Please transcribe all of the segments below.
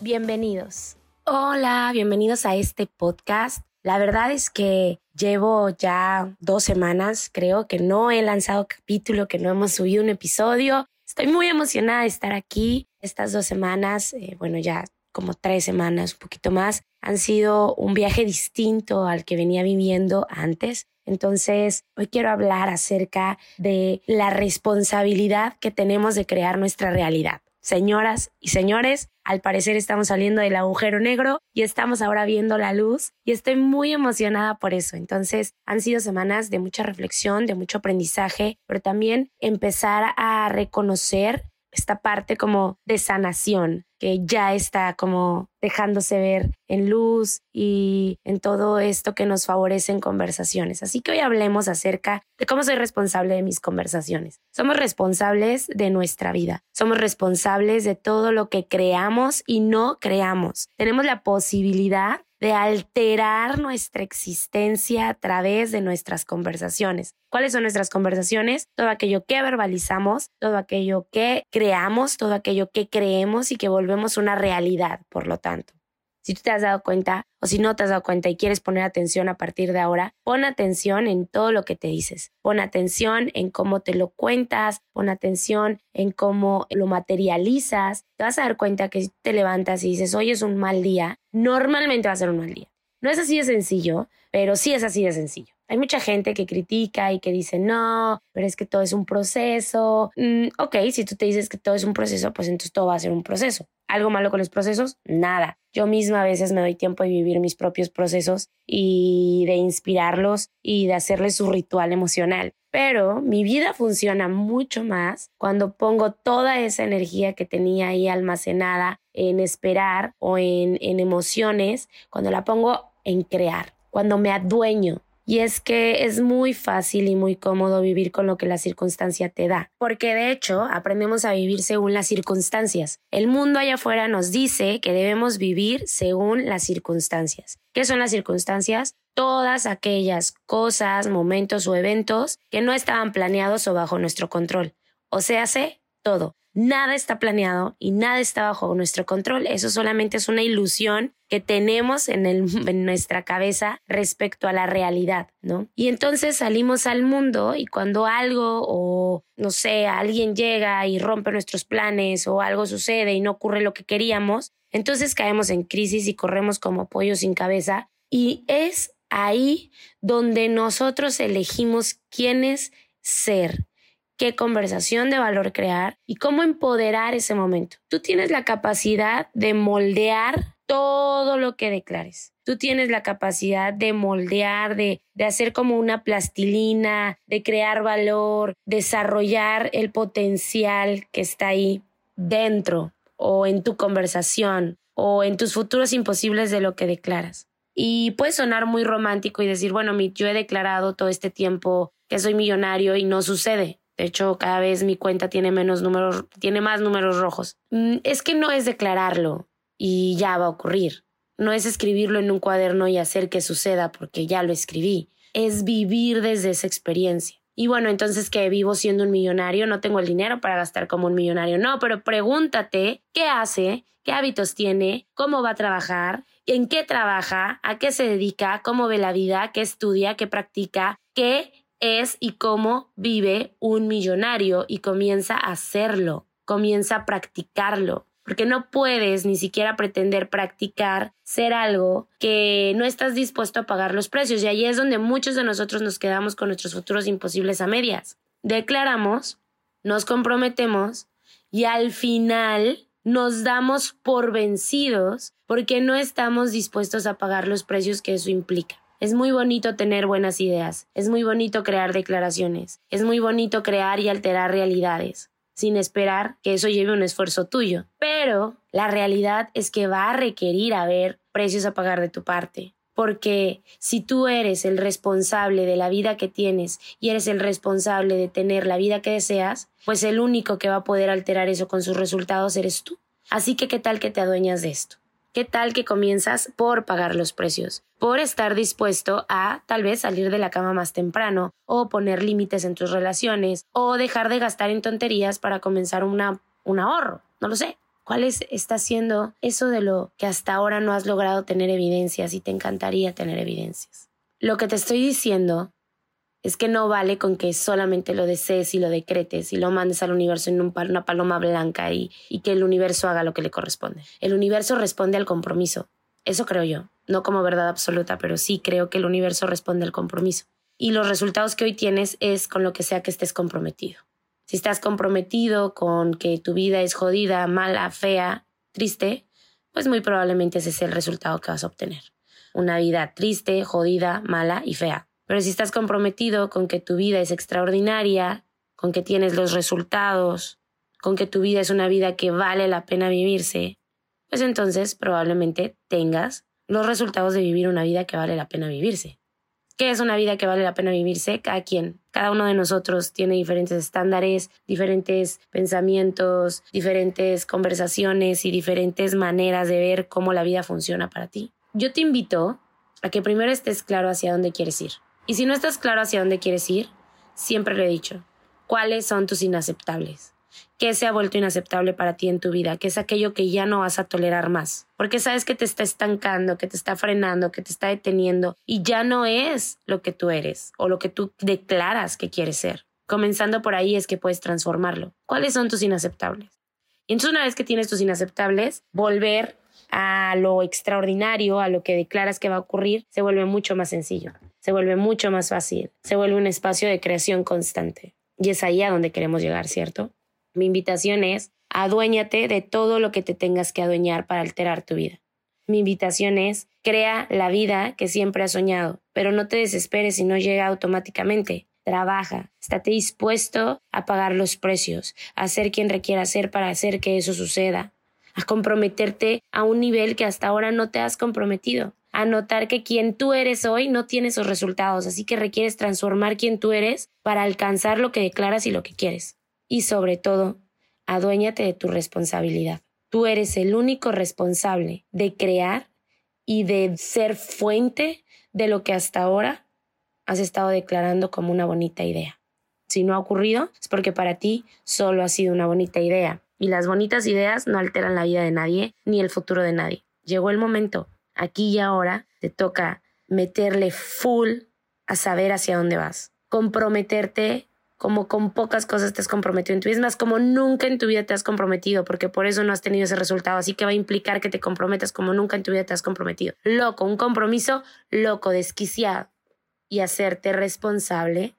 bienvenidos. Hola, bienvenidos a este podcast. La verdad es que llevo ya dos semanas, creo que no he lanzado capítulo, que no hemos subido un episodio. Estoy muy emocionada de estar aquí. Estas dos semanas, eh, bueno, ya como tres semanas, un poquito más, han sido un viaje distinto al que venía viviendo antes. Entonces, hoy quiero hablar acerca de la responsabilidad que tenemos de crear nuestra realidad. Señoras y señores, al parecer estamos saliendo del agujero negro y estamos ahora viendo la luz y estoy muy emocionada por eso. Entonces han sido semanas de mucha reflexión, de mucho aprendizaje, pero también empezar a reconocer esta parte como de sanación que ya está como dejándose ver en luz y en todo esto que nos favorece en conversaciones. Así que hoy hablemos acerca de cómo soy responsable de mis conversaciones. Somos responsables de nuestra vida. Somos responsables de todo lo que creamos y no creamos. Tenemos la posibilidad de alterar nuestra existencia a través de nuestras conversaciones. ¿Cuáles son nuestras conversaciones? Todo aquello que verbalizamos, todo aquello que creamos, todo aquello que creemos y que volvemos una realidad, por lo tanto. Si tú te has dado cuenta o si no te has dado cuenta y quieres poner atención a partir de ahora, pon atención en todo lo que te dices. Pon atención en cómo te lo cuentas, pon atención en cómo lo materializas. Te vas a dar cuenta que si te levantas y dices, hoy es un mal día, normalmente va a ser un mal día. No es así de sencillo, pero sí es así de sencillo. Hay mucha gente que critica y que dice, no, pero es que todo es un proceso. Mm, ok, si tú te dices que todo es un proceso, pues entonces todo va a ser un proceso. ¿Algo malo con los procesos? Nada. Yo misma a veces me doy tiempo de vivir mis propios procesos y de inspirarlos y de hacerles su ritual emocional. Pero mi vida funciona mucho más cuando pongo toda esa energía que tenía ahí almacenada en esperar o en, en emociones, cuando la pongo en crear, cuando me adueño y es que es muy fácil y muy cómodo vivir con lo que la circunstancia te da, porque de hecho aprendemos a vivir según las circunstancias. El mundo allá afuera nos dice que debemos vivir según las circunstancias. ¿Qué son las circunstancias? Todas aquellas cosas, momentos o eventos que no estaban planeados o bajo nuestro control. O sea, sé todo. Nada está planeado y nada está bajo nuestro control. Eso solamente es una ilusión que tenemos en, en, nuestra cabeza respecto a la realidad, ¿no? Y entonces salimos al mundo y cuando algo o, no sé, alguien llega y rompe nuestros planes o algo sucede y no ocurre lo que queríamos, entonces caemos en crisis y corremos como pollo sin cabeza y es ahí donde nosotros elegimos quiénes ser qué conversación de valor crear y cómo empoderar ese momento. Tú tienes la capacidad de moldear todo lo que declares. Tú tienes la capacidad de moldear, de, de hacer como una plastilina, de crear valor, desarrollar el potencial que está ahí dentro o en tu conversación o en tus futuros imposibles de lo que declaras. Y puede sonar muy romántico y decir, bueno, yo he declarado todo este tiempo que soy millonario y no sucede. De hecho, cada vez mi cuenta tiene menos números, tiene más números rojos. Mm, es que no es declararlo y ya va a ocurrir. No es escribirlo en un cuaderno y hacer que suceda porque ya lo escribí. Es vivir desde esa experiencia. Y bueno, entonces que vivo siendo un millonario, no tengo el dinero para gastar como un millonario. No, pero pregúntate qué hace, qué hábitos tiene, cómo va a trabajar, en qué trabaja, a qué se dedica, cómo ve la vida, qué estudia, qué practica, qué es y cómo vive un millonario y comienza a hacerlo, comienza a practicarlo porque no puedes ni siquiera pretender practicar ser algo que no estás dispuesto a pagar los precios. Y ahí es donde muchos de nosotros nos quedamos con nuestros futuros imposibles a medias. Declaramos, nos comprometemos y al final nos damos por vencidos porque no estamos dispuestos a pagar los precios que eso implica. Es muy bonito tener buenas ideas, es muy bonito crear declaraciones, es muy bonito crear y alterar realidades, sin esperar que eso lleve un esfuerzo tuyo. Pero la realidad es que va a requerir haber precios a pagar de tu parte. Porque si tú eres el responsable de la vida que tienes y eres el responsable de tener la vida que deseas, pues el único que va a poder alterar eso con sus resultados eres tú. Así que, ¿qué tal que te adueñas de esto? ¿Qué tal que comienzas por pagar los precios? Por estar dispuesto a tal vez salir de la cama más temprano o poner límites en tus relaciones o dejar de gastar en tonterías para comenzar una, un ahorro. No lo sé. ¿Cuál es, está siendo eso de lo que hasta ahora no has logrado tener evidencias y te encantaría tener evidencias? Lo que te estoy diciendo es que no vale con que solamente lo desees y lo decretes y lo mandes al universo en una paloma blanca y, y que el universo haga lo que le corresponde. El universo responde al compromiso. Eso creo yo. No como verdad absoluta, pero sí creo que el universo responde al compromiso. Y los resultados que hoy tienes es con lo que sea que estés comprometido. Si estás comprometido con que tu vida es jodida, mala, fea, triste, pues muy probablemente ese es el resultado que vas a obtener. Una vida triste, jodida, mala y fea. Pero si estás comprometido con que tu vida es extraordinaria, con que tienes los resultados, con que tu vida es una vida que vale la pena vivirse, pues entonces probablemente tengas los resultados de vivir una vida que vale la pena vivirse. ¿Qué es una vida que vale la pena vivirse? Cada quien, cada uno de nosotros tiene diferentes estándares, diferentes pensamientos, diferentes conversaciones y diferentes maneras de ver cómo la vida funciona para ti. Yo te invito a que primero estés claro hacia dónde quieres ir. Y si no estás claro hacia dónde quieres ir, siempre lo he dicho, ¿cuáles son tus inaceptables? ¿Qué se ha vuelto inaceptable para ti en tu vida? ¿Qué es aquello que ya no vas a tolerar más? Porque sabes que te está estancando, que te está frenando, que te está deteniendo y ya no es lo que tú eres o lo que tú declaras que quieres ser. Comenzando por ahí es que puedes transformarlo. ¿Cuáles son tus inaceptables? Y entonces una vez que tienes tus inaceptables, volver a lo extraordinario, a lo que declaras que va a ocurrir, se vuelve mucho más sencillo se vuelve mucho más fácil, se vuelve un espacio de creación constante. Y es ahí a donde queremos llegar, ¿cierto? Mi invitación es, aduéñate de todo lo que te tengas que adueñar para alterar tu vida. Mi invitación es, crea la vida que siempre has soñado, pero no te desesperes si no llega automáticamente. Trabaja, estate dispuesto a pagar los precios, a ser quien requiera ser para hacer que eso suceda, a comprometerte a un nivel que hasta ahora no te has comprometido a notar que quien tú eres hoy no tiene esos resultados, así que requieres transformar quien tú eres para alcanzar lo que declaras y lo que quieres. Y sobre todo, aduéñate de tu responsabilidad. Tú eres el único responsable de crear y de ser fuente de lo que hasta ahora has estado declarando como una bonita idea. Si no ha ocurrido, es porque para ti solo ha sido una bonita idea. Y las bonitas ideas no alteran la vida de nadie ni el futuro de nadie. Llegó el momento aquí y ahora te toca meterle full a saber hacia dónde vas, comprometerte como con pocas cosas te has comprometido en tu vida, es más, como nunca en tu vida te has comprometido, porque por eso no has tenido ese resultado, así que va a implicar que te comprometas como nunca en tu vida te has comprometido. Loco, un compromiso loco, desquiciado, y hacerte responsable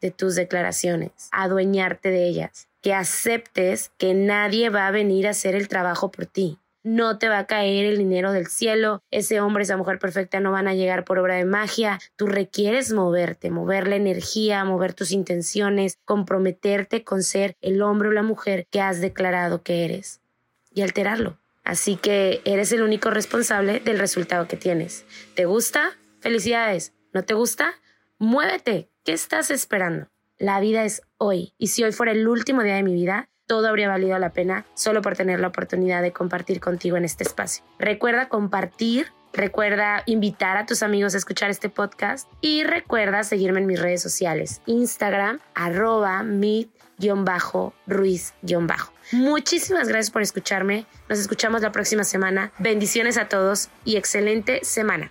de tus declaraciones, adueñarte de ellas, que aceptes que nadie va a venir a hacer el trabajo por ti, no te va a caer el dinero del cielo, ese hombre, esa mujer perfecta no van a llegar por obra de magia, tú requieres moverte, mover la energía, mover tus intenciones, comprometerte con ser el hombre o la mujer que has declarado que eres y alterarlo. Así que eres el único responsable del resultado que tienes. ¿Te gusta? Felicidades. ¿No te gusta? Muévete. ¿Qué estás esperando? La vida es hoy y si hoy fuera el último día de mi vida, todo habría valido la pena solo por tener la oportunidad de compartir contigo en este espacio. Recuerda compartir, recuerda invitar a tus amigos a escuchar este podcast y recuerda seguirme en mis redes sociales, Instagram, arroba mit-ruiz- Muchísimas gracias por escucharme. Nos escuchamos la próxima semana. Bendiciones a todos y excelente semana.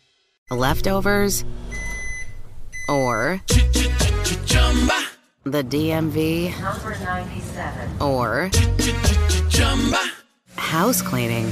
Leftovers, or the DMV, or house cleaning,